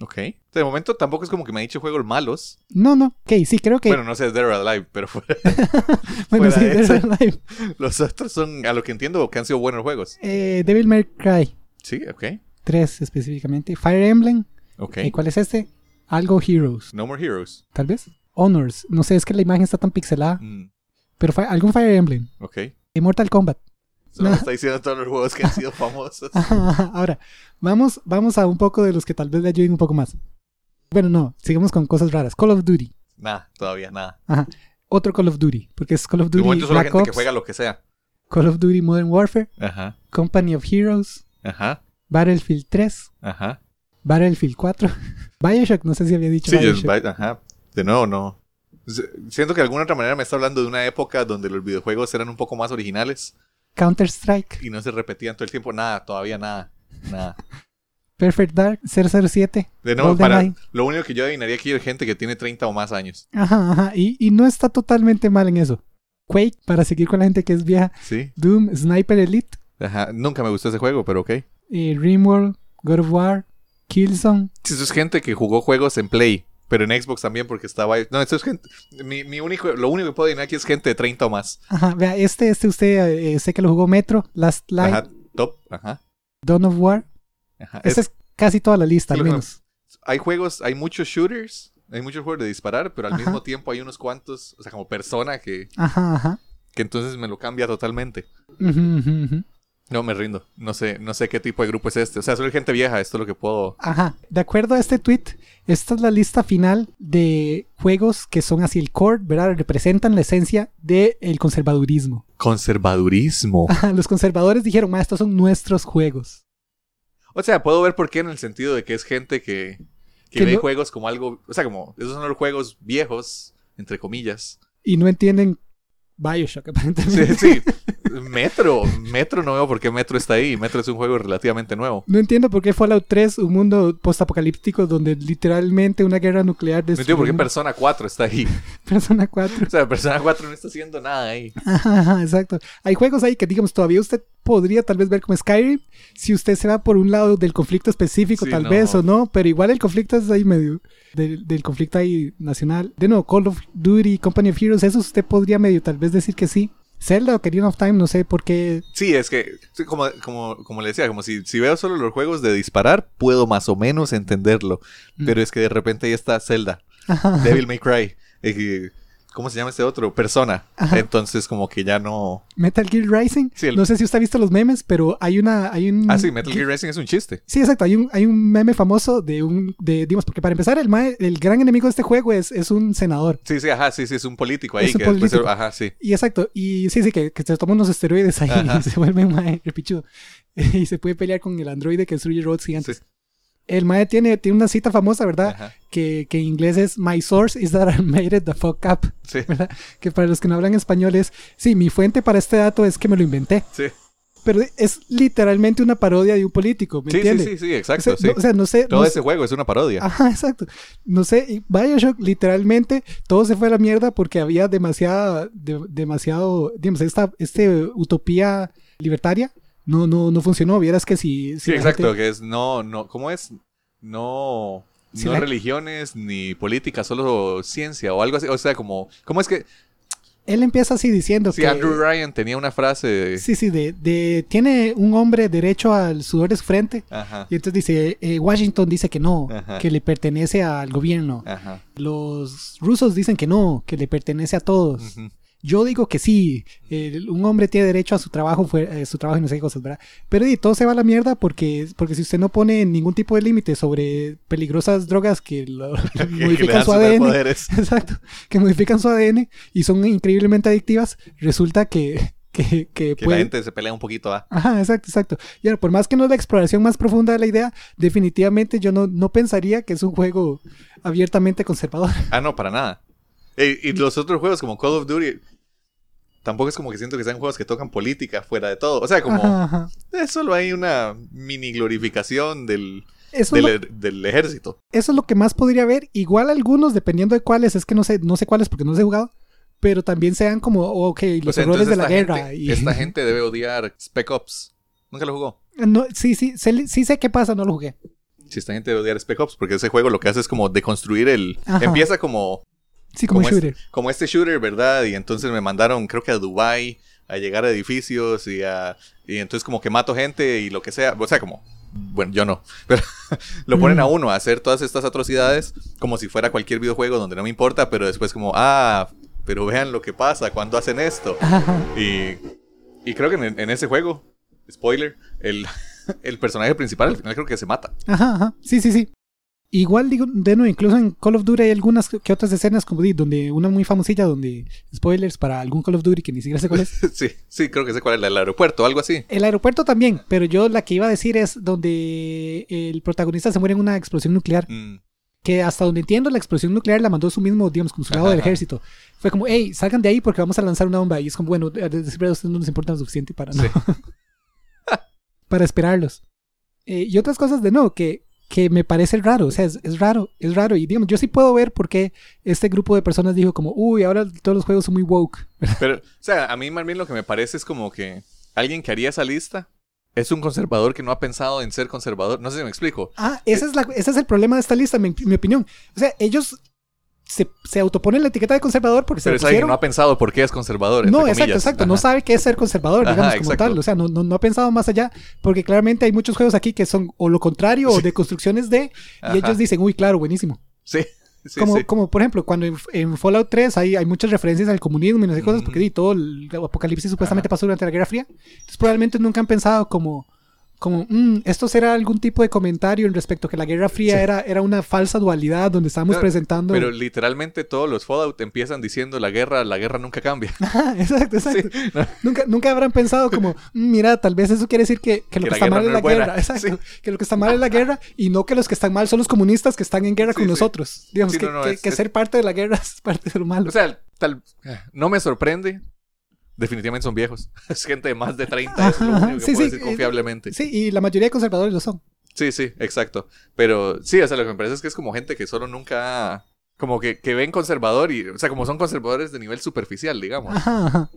Ok. De momento tampoco es como que me ha dicho juegos malos. No, no. Ok, sí, creo que. Bueno, no sé, Dead or Alive, pero fuera- Bueno, fuera sí, de Dead or Alive. los otros son, a lo que entiendo, que han sido buenos juegos. Eh, Devil May Cry Sí, ok. 3 específicamente. Fire Emblem. Ok. ¿Y cuál es este? Algo Heroes, No More Heroes. tal vez. Honors. No sé, es que la imagen está tan pixelada. Mm, Pero algún Fire Emblem. ok. Y Mortal Kombat. Solo No. está diciendo todos los juegos que han sido famosos. Ahora, vamos, vamos a un poco de los que tal vez le ayuden un poco más. Bueno, no, sigamos con cosas raras. Call of Duty. Nada, todavía nada. Ajá. Otro Call of Duty, porque es Call of Duty Black gente Ops, que juega lo que sea. Call of Duty Modern Warfare, Ajá, Company of Heroes, ajá, Battlefield 3, ajá. Battlefield 4, Bioshock, no sé si había dicho Sí, yo- Bioshock. ajá. De nuevo, no. Siento que de alguna otra manera me está hablando de una época donde los videojuegos eran un poco más originales Counter-Strike, y no se repetían todo el tiempo. Nada, todavía nada. Nada. Perfect Dark, 007. De nuevo, para, lo único que yo adivinaría aquí es gente que tiene 30 o más años. Ajá, ajá. Y, y no está totalmente mal en eso. Quake, para seguir con la gente que es vieja. Sí. Doom, Sniper Elite, Ajá. Nunca me gustó ese juego, pero ok. eh, Rimworld, God of War, Killzone. Sí, Eso es gente que jugó juegos en Play, pero en Xbox también porque estaba... No, eso es gente... Mi, mi único, lo único que puedo adivinar aquí es gente de 30 o más. Ajá, vea, este, este usted, eh, sé que lo jugó Metro, Last Light, Ajá. Top. Ajá. Dawn of War. Ajá. Esta es casi toda la lista, al lo que- menos. hay juegos, hay muchos shooters, hay muchos juegos de disparar, pero al Ajá. mismo tiempo hay unos cuantos, o sea, como persona que, Ajá, ajá. que entonces me lo cambia totalmente. Ujú, ujú, ujú. No, me rindo. No sé, no sé qué tipo de grupo es este. O sea, soy gente vieja, esto es lo que puedo. Ajá. De acuerdo a este tweet, esta es la lista final de juegos que son así el core, ¿verdad? Representan la esencia del conservadurismo. Conservadurismo. Ajá, Los conservadores dijeron, ma, estos son nuestros juegos. O sea, puedo ver por qué en el sentido de que es gente que, que, Que ve no- juegos como algo. O sea, como esos son los juegos viejos, entre comillas. Y no entienden Bioshock, aparentemente. Sí, sí. Metro. Metro no veo por qué Metro está ahí. Metro es un juego relativamente nuevo. No entiendo por qué Fallout 3, un mundo postapocalíptico donde literalmente una guerra nuclear No entiendo por qué Persona 4 está ahí. Persona 4. O sea, Persona 4 no está haciendo nada ahí. Ajá, ajá, exacto. Hay juegos ahí que, digamos, todavía usted podría tal vez ver como Skyrim si usted se va por un lado del conflicto específico, Sí, tal no. vez o no, pero igual el conflicto es ahí medio del, del conflicto ahí nacional. De nuevo, Call of Duty, Company of Heroes, eso usted podría medio tal vez decir que sí. Zelda o Ocarina of Time, no sé por qué. Sí, es que, como, como, como le decía, como si, si veo solo los juegos de disparar, puedo más o menos entenderlo. Mm. Pero es que de repente ahí está Zelda, Ajá. Devil May Cry. eh, ¿Cómo se llama este otro? Persona. Ajá. Entonces, como que ya no. Metal Gear Rising. Sí, el- No sé si usted ha visto los memes, pero hay una. Hay un, Ah, sí, Metal Gear Racing es un chiste. Sí, exacto. Hay un, hay un meme famoso de un. De, digamos, porque para empezar, el, mae- el gran enemigo de este juego es, es un senador. Sí, sí, ajá, sí, sí, es un político ahí. Es un que después- político. ajá, sí. Y exacto, y sí, sí, que, que se toma unos esteroides ahí Ajá. y se vuelve un mae repichudo. y se puede pelear con el androide que destruye robots gigantes. Sí. El mae tiene, tiene una cita famosa, ¿verdad? Que, que en inglés es My source is that I made it the fuck up. sí, ¿verdad? Que para los que no hablan español es, sí, mi fuente para este dato es que me lo inventé. sí. Pero es literalmente una parodia de un político, ¿me Sí, sí, entiendes? sí, sí, exacto, o, sea, sí. no, o sea, no sé. Todo no ese juego es una parodia. Ajá, exacto. No sé, y Bioshock literalmente todo se fue a la mierda porque había demasiada, de- demasiado, digamos, esta este utopía libertaria no, no, no funcionó. Vieras que si, si Sí, exacto, gente- que es no, no, ¿cómo es? No, Si no la- religiones ni política, solo ciencia o algo así. O sea, como, ¿cómo es que él empieza así diciendo si que Andrew Ryan tenía una frase de, sí, sí, de, de tiene un hombre derecho al sudor de su frente ajá, y entonces dice eh, Washington dice que no, Ajá. que le pertenece al gobierno. ajá, Los rusos dicen que no, que le pertenece a todos. ujú, Yo digo que sí, el- un hombre tiene derecho a su trabajo, fue, eh, su trabajo y no sé qué cosas, ¿verdad? Pero y, todo se va a la mierda porque, porque si usted no pone ningún tipo de límite sobre peligrosas drogas que, lo- que modifican su ADN, exacto, que modifican su ADN y son increíblemente adictivas, resulta que, que, que Que puede- la gente se pelea un poquito, ¿ah? Ajá, exacto, exacto. Y ahora, por más que no es la exploración más profunda de la idea, definitivamente yo no, no pensaría que es un juego abiertamente conservador. Ah, no, para nada. Y, y los otros juegos como Call of Duty. Tampoco es como que siento que sean juegos que tocan política fuera de todo. O sea, como Ajá, ajá. es solo hay una mini glorificación del, Eso, del, lo, er- del ejército. eso es lo que más podría haber. Igual algunos, dependiendo de cuáles, es que no sé, no sé cuáles porque no los he jugado. Pero también sean como, ok, los O sea, errores de la guerra. y- Esta gente debe odiar Spec Ops. Nunca lo jugó. No, sí, sí, sé- sí sé qué pasa, no lo jugué. Si esta gente debe odiar Spec Ops, porque ese juego lo que hace es como deconstruir el. Ajá. Empieza como Sí, como, shooter. como este shooter, ¿verdad? Y entonces me mandaron, creo que a Dubai a llegar a edificios y a y entonces como que mato gente y lo que sea, o sea, como bueno, yo no, pero lo ponen Mm. a uno a hacer todas estas atrocidades como si fuera cualquier videojuego donde no me importa, pero después como, ah, pero vean lo que pasa cuando hacen esto. Y, y creo que en, en ese juego, spoiler, el, el personaje principal al final creo que se mata. Ajá, ajá. Sí, sí, sí. Igual digo, de nuevo, incluso en Call of Duty hay algunas que otras escenas como di, donde una muy famosilla donde spoilers para algún Call of Duty que ni siquiera sé cuál es. sí, sí, creo que sé cuál es, la del aeropuerto, algo así. El aeropuerto también, pero yo la que iba a decir es donde el protagonista se muere en una explosión nuclear. Mm, Que hasta donde entiendo, la explosión nuclear la mandó su mismo, digamos, consulado del ejército. Fue como, hey, salgan de ahí porque vamos a lanzar una bomba. Y es como, bueno, verdad, a ustedes no les importa lo suficiente para, no- Sí. para esperarlos. Eh, y otras cosas de nuevo que, que me parece raro. O sea, es, es raro, es raro. Y digamos, yo sí puedo ver por qué este grupo de personas dijo como, uy, ahora todos los juegos son muy woke. Pero, o sea, a mí más bien lo que me parece es como que alguien que haría esa lista es un conservador que no ha pensado en ser conservador. No sé si me explico. Ah, ese es, la, ese es el problema de esta lista, mi, mi opinión. O sea, ellos se, se autoponen la etiqueta de conservador porque Pero se es alguien que pusieron... no ha pensado por qué es conservador. No, exacto, comillas. exacto. No sabe qué es ser conservador, Ajá, digamos, como tal. O sea, no, no, no ha pensado más allá, porque claramente hay muchos juegos aquí que son o lo contrario o de construcciones de, Ajá. y ellos dicen, uy, claro, buenísimo. Sí, sí, como, sí. como, por ejemplo, cuando en, en Fallout 3 hay, hay muchas referencias al comunismo y no sé cosas, porque di, todo el apocalipsis supuestamente pasó durante la Guerra Fría. Entonces, probablemente nunca han pensado como, como "Mm, esto será algún tipo de comentario en respecto a que la Guerra Fría Sí. era, era una falsa dualidad donde estábamos Claro, presentando. Pero literalmente todos los Fallout empiezan diciendo la guerra, la guerra nunca cambia. Ajá, exacto, exacto. Sí, no. Nunca, nunca habrán pensado como, "Mm, mira, tal vez eso quiere decir que, que lo Que que, está mal guerra es no la buena". guerra. Exacto. Que lo que está mal es la guerra y no que los que están mal son los comunistas que están en guerra Sí, con sí. nosotros. Digamos Sí, que, no, no, es- que ser parte de la guerra es parte de lo malo. O sea, tal, no me sorprende. Definitivamente son viejos. Es gente de más de 30. es lo Ajá, único que sí, puedo sí, decir eh, confiablemente. sí, y la mayoría de conservadores lo son. Sí, sí, exacto. Pero sí, o sea, lo que me parece es que es como gente que solo nunca... Como que, que ven conservador y... O sea, como son conservadores de nivel superficial, digamos. Ajá, ajá.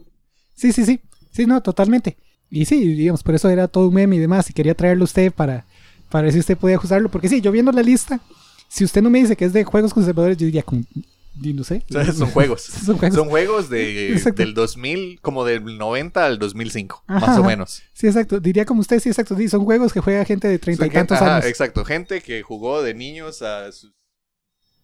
Sí, sí, sí. Sí, no, totalmente. Y sí, digamos, por eso era todo un meme y demás. Y quería traerlo a usted para, para ver si usted podía ajustarlo. Porque sí, yo viendo la lista, si usted no me dice que es de juegos conservadores, yo diría y no sé. O sea, son juegos. Son juegos. Son juegos de, del 2000, como del 90 al 2005, Ajá, más o menos. Sí, exacto. Diría como usted, sí, exacto. Sí, son juegos que juega gente de treinta y gente- tantos ajá, años. Exacto, gente que jugó de niños a sus,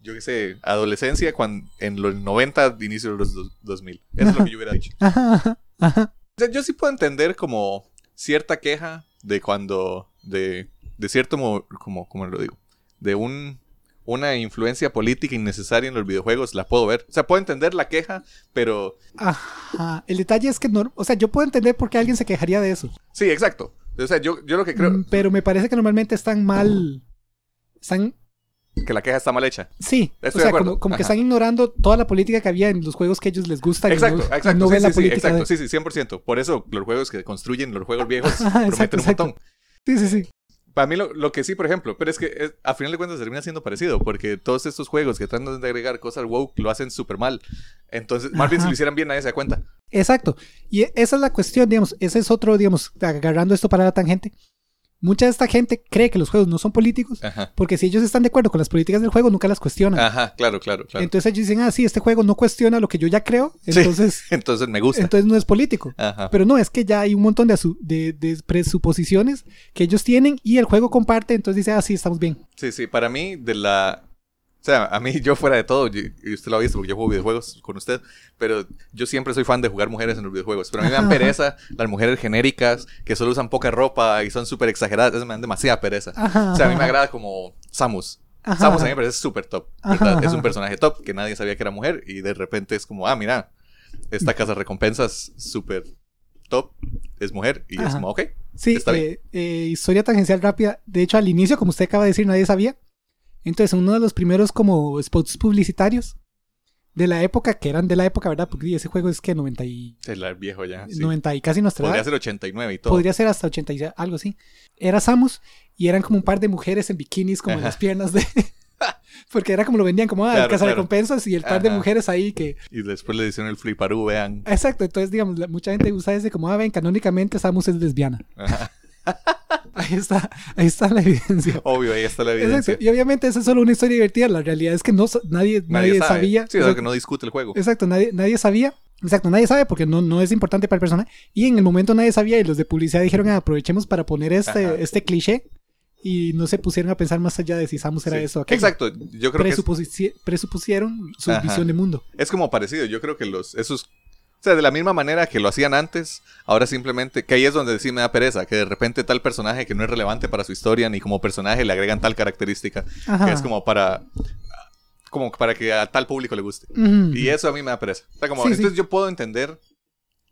yo qué sé, adolescencia cuando, en los 90, inicio de los dos- 2000. Eso es lo que yo hubiera dicho. Ajá, ajá, ajá. O sea, yo sí puedo entender como cierta queja de cuando, de, de cierto, mo- como, como lo digo, de un, una influencia política innecesaria en los videojuegos, la puedo ver. O sea, puedo entender la queja, pero Ajá. El detalle es que, no, o sea, yo puedo entender por qué alguien se quejaría de eso. sí, exacto. O sea, yo, yo lo que creo Mm, Pero me parece que normalmente están mal. Están. que la queja está mal hecha. Sí. Estoy o de sea, acuerdo. como, como que están ignorando toda la política que había en los juegos que a ellos les gusta. y Exacto, no, exacto. no sí, ven la sí, sí, política. exacto. de- Sí, sí, 100%. Por eso los juegos que construyen los juegos viejos exacto, prometen un exacto. montón. Sí, sí, sí. Para mí lo, lo que sí, por ejemplo, pero es que es- a final de cuentas termina siendo parecido, porque todos estos juegos que tratan de agregar cosas woke lo hacen súper mal. Entonces, más bien si Ajá. lo hicieran bien nadie se da cuenta. Exacto. Y esa es la cuestión, digamos. Ese es otro, digamos, agarrando esto para la tangente. Mucha de esta gente cree que los juegos no son políticos Ajá. porque si ellos están de acuerdo con las políticas del juego, nunca las cuestionan. Ajá, claro, claro, claro. Entonces ellos dicen, ah, sí, este juego no cuestiona lo que yo ya creo, Sí. entonces, Entonces me gusta. entonces no es político. Ajá. Pero no, es que ya hay un montón de, de, de presuposiciones que ellos tienen y el juego comparte, entonces dice, ah, sí, estamos bien. Sí, sí, para mí, de la. O sea, a mí, yo fuera de todo, y y usted lo ha visto porque yo juego videojuegos con usted, pero yo siempre soy fan de jugar mujeres en los videojuegos. Pero a mí me dan pereza las mujeres genéricas que solo usan poca ropa y son súper exageradas. Esas me dan demasiada pereza. Ajá, O sea, a mí me agrada como Samus. ajá, Samus a mí me parece súper top. ¿verdad? Es un personaje top que nadie sabía que era mujer y de repente es como, ah, mira, esta casa recompensas súper top es mujer y es Ajá. como, ok. Sí, Está bien. eh, eh, historia tangencial rápida. De hecho, al inicio, como usted acaba de decir, nadie sabía. Entonces, en uno de los primeros como spots publicitarios, de la época, que eran de la época, ¿verdad? Porque ese juego es que 90 y, El viejo ya. sí. 90 y casi nuestra Podría edad. ser 89 y todo. Podría ser hasta 80 y algo así. Era Samus y eran como un par de mujeres en bikinis como en las piernas de... Porque era como lo vendían como, ah, Claro, el cazarrecompensas claro. y el par de mujeres ahí que... Y después le hicieron el fliparú, vean. Exacto, entonces digamos, mucha gente usa ese como, ah, ven, canónicamente Samus es lesbiana. Ajá. Ahí está, ahí está la evidencia. Obvio, ahí está la evidencia. Exacto. Y obviamente esa es solo una historia divertida. La realidad es que no, nadie, nadie, sabe. sabía. Sí, es lo Exacto. que no discute el juego. Exacto, nadie, nadie sabía. Exacto, nadie sabe porque no, no es importante para el personaje. Y en el momento nadie sabía y los de publicidad dijeron, "Ah, aprovechemos para poner este, Ajá. este cliché. Y no se pusieron a pensar más allá de si Samus era Sí. eso o aquello. Exacto. Yo creo que es, presupusieron su Ajá. visión de mundo. es como parecido. Yo creo que los esos o sea, de la misma manera que lo hacían antes, ahora simplemente, que ahí es donde sí me da pereza, que de repente tal personaje que no es relevante para su historia ni como personaje le agregan tal característica, Ajá. que es como para como para que a tal público le guste. Y eso a mí me da pereza. O sea, como, Sí, sí. entonces yo puedo entender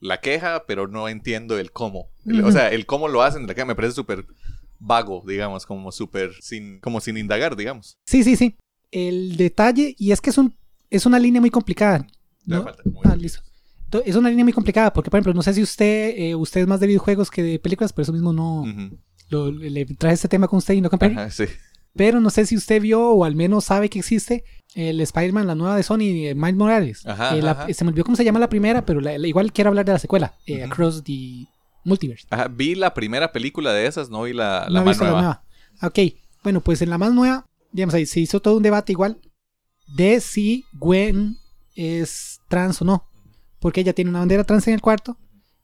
la queja, pero no entiendo el cómo. O sea, el cómo lo hacen la queja me parece súper vago, digamos, como súper sin, como sin indagar, digamos. Sí, sí, sí. El detalle, y es que es, un, es una línea muy complicada. Falta, muy Ah, listo. Es una línea muy complicada porque, por ejemplo, no sé si usted, eh, usted es más de videojuegos que de películas, por eso mismo no lo- le traje este tema con usted y no. Ajá, sí. Pero no sé si usted vio o al menos sabe que existe el Spider-Man, la nueva de Sony, eh, Miles Morales. Ajá, Eh, la- ajá. Se me olvidó cómo se llama la primera, pero la- la- igual quiero hablar de la secuela, eh. Across the Multiverse. Ajá, vi la primera película de esas, no vi la, la no más nueva. la nueva. Ok, bueno, pues en la más nueva, digamos ahí, se hizo todo un debate igual de si Gwen es trans o no. Porque ella tiene una bandera trans en el cuarto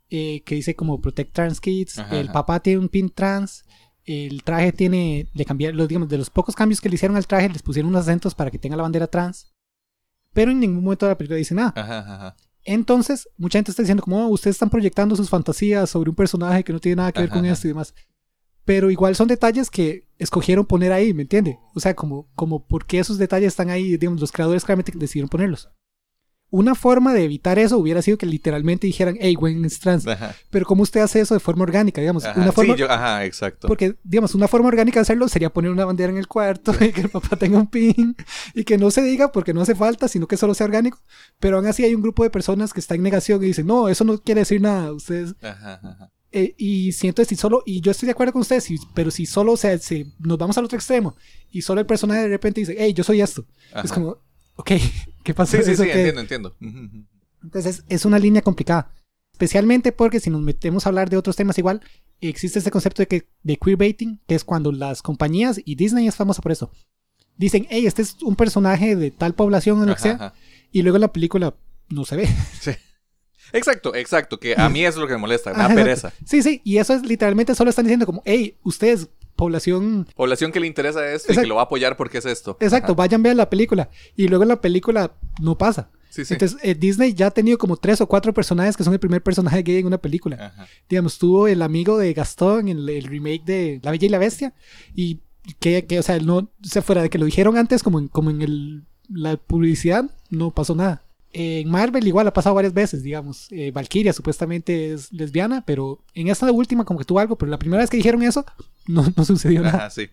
eh, que dice como Protect Trans Kids. Ajá, el ajá. papá tiene un pin trans. El traje tiene, le cambiaron, los, digamos, de los pocos cambios que le hicieron al traje, les pusieron unos acentos para que tenga la bandera trans. Pero en ningún momento de la película dice nada. Ajá. Entonces, mucha gente está diciendo como, "Oh, ustedes están proyectando sus fantasías sobre un personaje que no tiene nada que ver con esto y demás. Pero igual son detalles que escogieron poner ahí, ¿me entiende? O sea, como, como por qué esos detalles están ahí, digamos, los creadores claramente decidieron ponerlos. Una forma de evitar eso hubiera sido que literalmente dijeran, hey, Gwen es trans. Ajá, Pero ¿cómo usted hace eso de forma orgánica? Digamos, ajá. una forma... Sí, yo- ajá, exacto. Porque, digamos, una forma orgánica de hacerlo sería poner una bandera en el cuarto y que el papá tenga un pin y que no se diga porque no hace falta, sino que solo sea orgánico. Pero aún así hay un grupo de personas que está en negación y dicen, no, eso no quiere decir nada. Ustedes. Ajá, ajá. eh, y siento si solo, y yo estoy de acuerdo con ustedes, si- pero si solo, o sea, si nos vamos al otro extremo y solo el personaje de repente dice, hey, yo soy esto. Es como, ok, ¿qué pasa? Sí, sí, ¿Eso sí, entiendo, entiendo. Entonces es una línea complicada. Especialmente porque si nos metemos a hablar de otros temas igual, existe este concepto de, que, de queerbaiting, que es cuando las compañías, y Disney es famosa por eso, dicen, hey, este es un personaje de tal población o lo que sea, ajá. y luego la película no se ve. Sí. Exacto, exacto, que a mí eso es lo que me molesta, me da pereza. Sí, sí, y eso es literalmente solo están diciendo como, hey, ustedes, población, Población que le interesa esto y que lo va a apoyar porque es esto. exacto, Ajá. vayan ver la película, y luego en la película no pasa. Sí, sí. Entonces, eh, Disney ya ha tenido como tres o cuatro personajes que son el primer personaje gay en una película. Ajá. digamos, tuvo el amigo de Gastón en el, el remake de La Bella y la Bestia. Y que, que, o sea, no, o sea, fuera de que lo dijeron antes, como en, como en el, la publicidad, no pasó nada. En Marvel igual ha pasado varias veces, digamos. Eh, Valkyria supuestamente es lesbiana, pero en esta última como que tuvo algo, pero la primera vez que dijeron eso, no, no sucedió nada. Ajá, sí.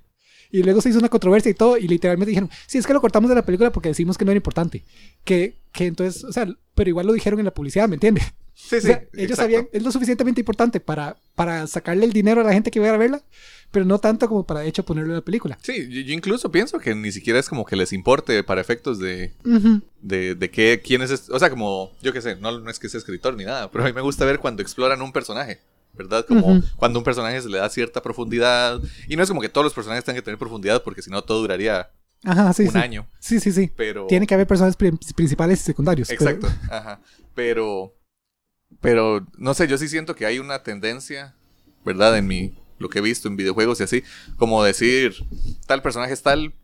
Y luego se hizo una controversia y todo, y literalmente dijeron, sí, es que lo cortamos de la película porque decimos que no era importante. Que, que entonces, o sea, pero igual lo dijeron en la publicidad, ¿me entiendes? Sí, O sí. sea, ellos exacto. sabían, es lo suficientemente importante para, para sacarle el dinero a la gente que va a verla, pero no tanto como para de hecho ponerlo en la película. Sí, yo, incluso pienso que ni siquiera es como que les importe para efectos de, de, de qué, quién es, este- o sea, como, yo qué sé, no, no es que sea escritor ni nada, pero a mí me gusta ver cuando exploran un personaje, ¿verdad? Como cuando un personaje se le da cierta profundidad, y no es como que todos los personajes tengan que tener profundidad, porque si no todo duraría Ajá, sí, un sí. año, Sí, sí, sí. pero... Tiene que haber personajes pri- principales y secundarios. pero- Exacto, ajá, pero, pero, no sé, yo sí siento que hay una tendencia, ¿verdad? En mi, lo que he visto en videojuegos y así, como decir, tal personaje es tal,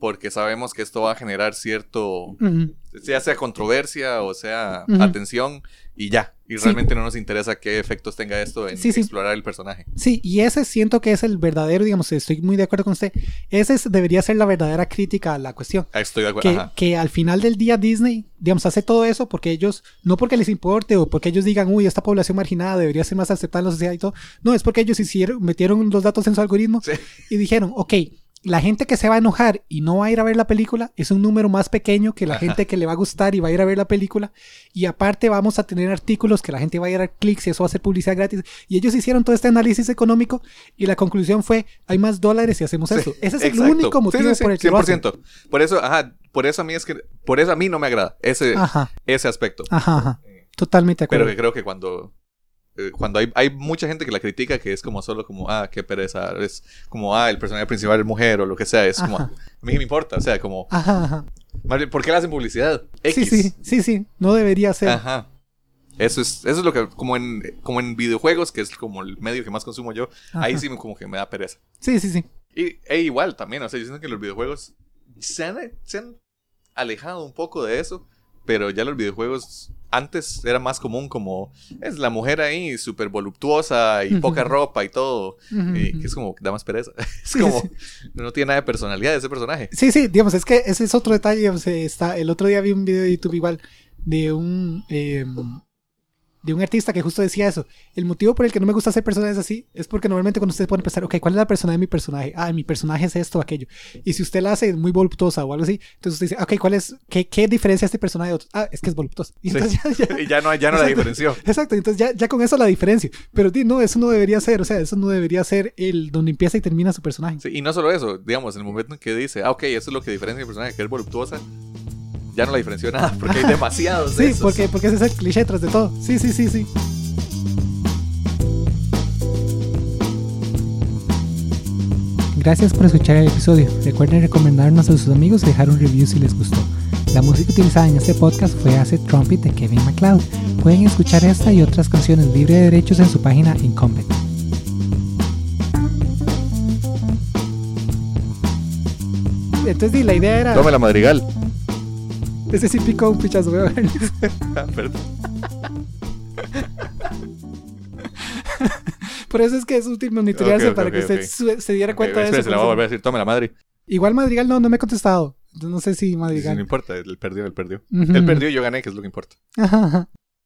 porque sabemos que esto va a generar cierto Ujú. ya sea controversia o sea Ujú. atención y ya. Y Sí. realmente no nos interesa qué efectos tenga esto en Sí, sí. explorar el personaje. Sí, y ese siento que es el verdadero, digamos, estoy muy de acuerdo con usted. Ese es- debería ser la verdadera crítica a la cuestión. Ah, Estoy de acuerdo. que, Ajá. que al final del día Disney, digamos, hace todo eso porque ellos, no porque les importe o porque ellos digan, uy, esta población marginada debería ser más aceptada en la sociedad y todo. No, es porque ellos hicieron, metieron los datos en su algoritmo Sí. y dijeron, ok, la gente que se va a enojar y no va a ir a ver la película es un número más pequeño que la Ajá. gente que le va a gustar y va a ir a ver la película. Y aparte vamos a tener artículos que la gente va a ir a dar clics y eso va a ser publicidad gratis. Y ellos hicieron todo este análisis económico y la conclusión fue, hay más dólares si hacemos Sí, eso. Ese es exacto. el único motivo sí, sí, por el que lo hacen. 100%. Por eso, ajá, por eso a mí es que, por eso a mí no me agrada ese, Ajá, ese aspecto. ajá, ajá. Totalmente de Pero acuerdo. que creo que cuando, eh, cuando hay, hay mucha gente que la critica, que es como solo como, ah, qué pereza, es como, ah, el personaje principal es mujer o lo que sea, es como, a mí me importa, o sea, como, Ajá, ajá. ¿por qué le hacen publicidad? Sí, X. sí, sí, sí. No debería ser. Ajá. Eso es, eso es lo que, como en, como en videojuegos, que es como el medio que más consumo yo, ahí sí como que me da pereza. Sí, sí, sí. Y e igual también, o sea, yo siento que los videojuegos se han, se han alejado un poco de eso, pero ya los videojuegos antes era más común como es la mujer ahí súper voluptuosa y poca ropa y todo, que es como, da más pereza. Es como, no tiene nada de personalidad ese personaje. Sí, sí, digamos, es que ese es otro detalle. digamos, está, el otro día vi un video de YouTube igual de un eh, de un artista que justo decía eso. El motivo por el que no me gusta hacer personajes así es porque normalmente cuando ustedes pueden pensar, ok, ¿cuál es la persona de mi personaje? Ah, mi personaje es esto o aquello. Y si usted la hace muy voluptuosa o algo así, entonces usted dice, ok, ¿cuál es, qué, qué diferencia este personaje de otros? Ah, es que es voluptuosa. Y Sí. entonces ya- ya- Y ya no, ya no la Exacto. diferenció. Exacto, entonces ya, ya con eso la diferencia. Pero no, eso no debería ser, o sea, eso no debería ser el donde empieza y termina su personaje. Sí, y no solo eso, digamos, en el momento en que dice, ah, ok, eso es lo que diferencia a mi personaje, que es voluptuosa, ya no la diferenció nada, porque hay demasiados de Sí, esos. porque, porque ese es el cliché tras de todo. Sí, sí, sí, sí. Gracias por escuchar el episodio. Recuerden recomendarnos a sus amigos y dejar un review si les gustó. La música utilizada en este podcast fue Acid Trumpet de Kevin MacLeod. Pueden escuchar esta y otras canciones libre de derechos en su página Incompet. Entonces, la idea era. Tome la madrigal. Ese sí picó un pichazo. Ah, Perdón. Por eso es que es útil monitorearse para que usted se diera cuenta de espera, eso. se la voy a volver a decir, tome la madre. Igual Madrigal no, no me ha contestado. No sé si Sí, No Madrigal. importa, él perdió, él perdió. Ujú. Él perdió y yo gané, que es lo que importa. Ajá, ajá.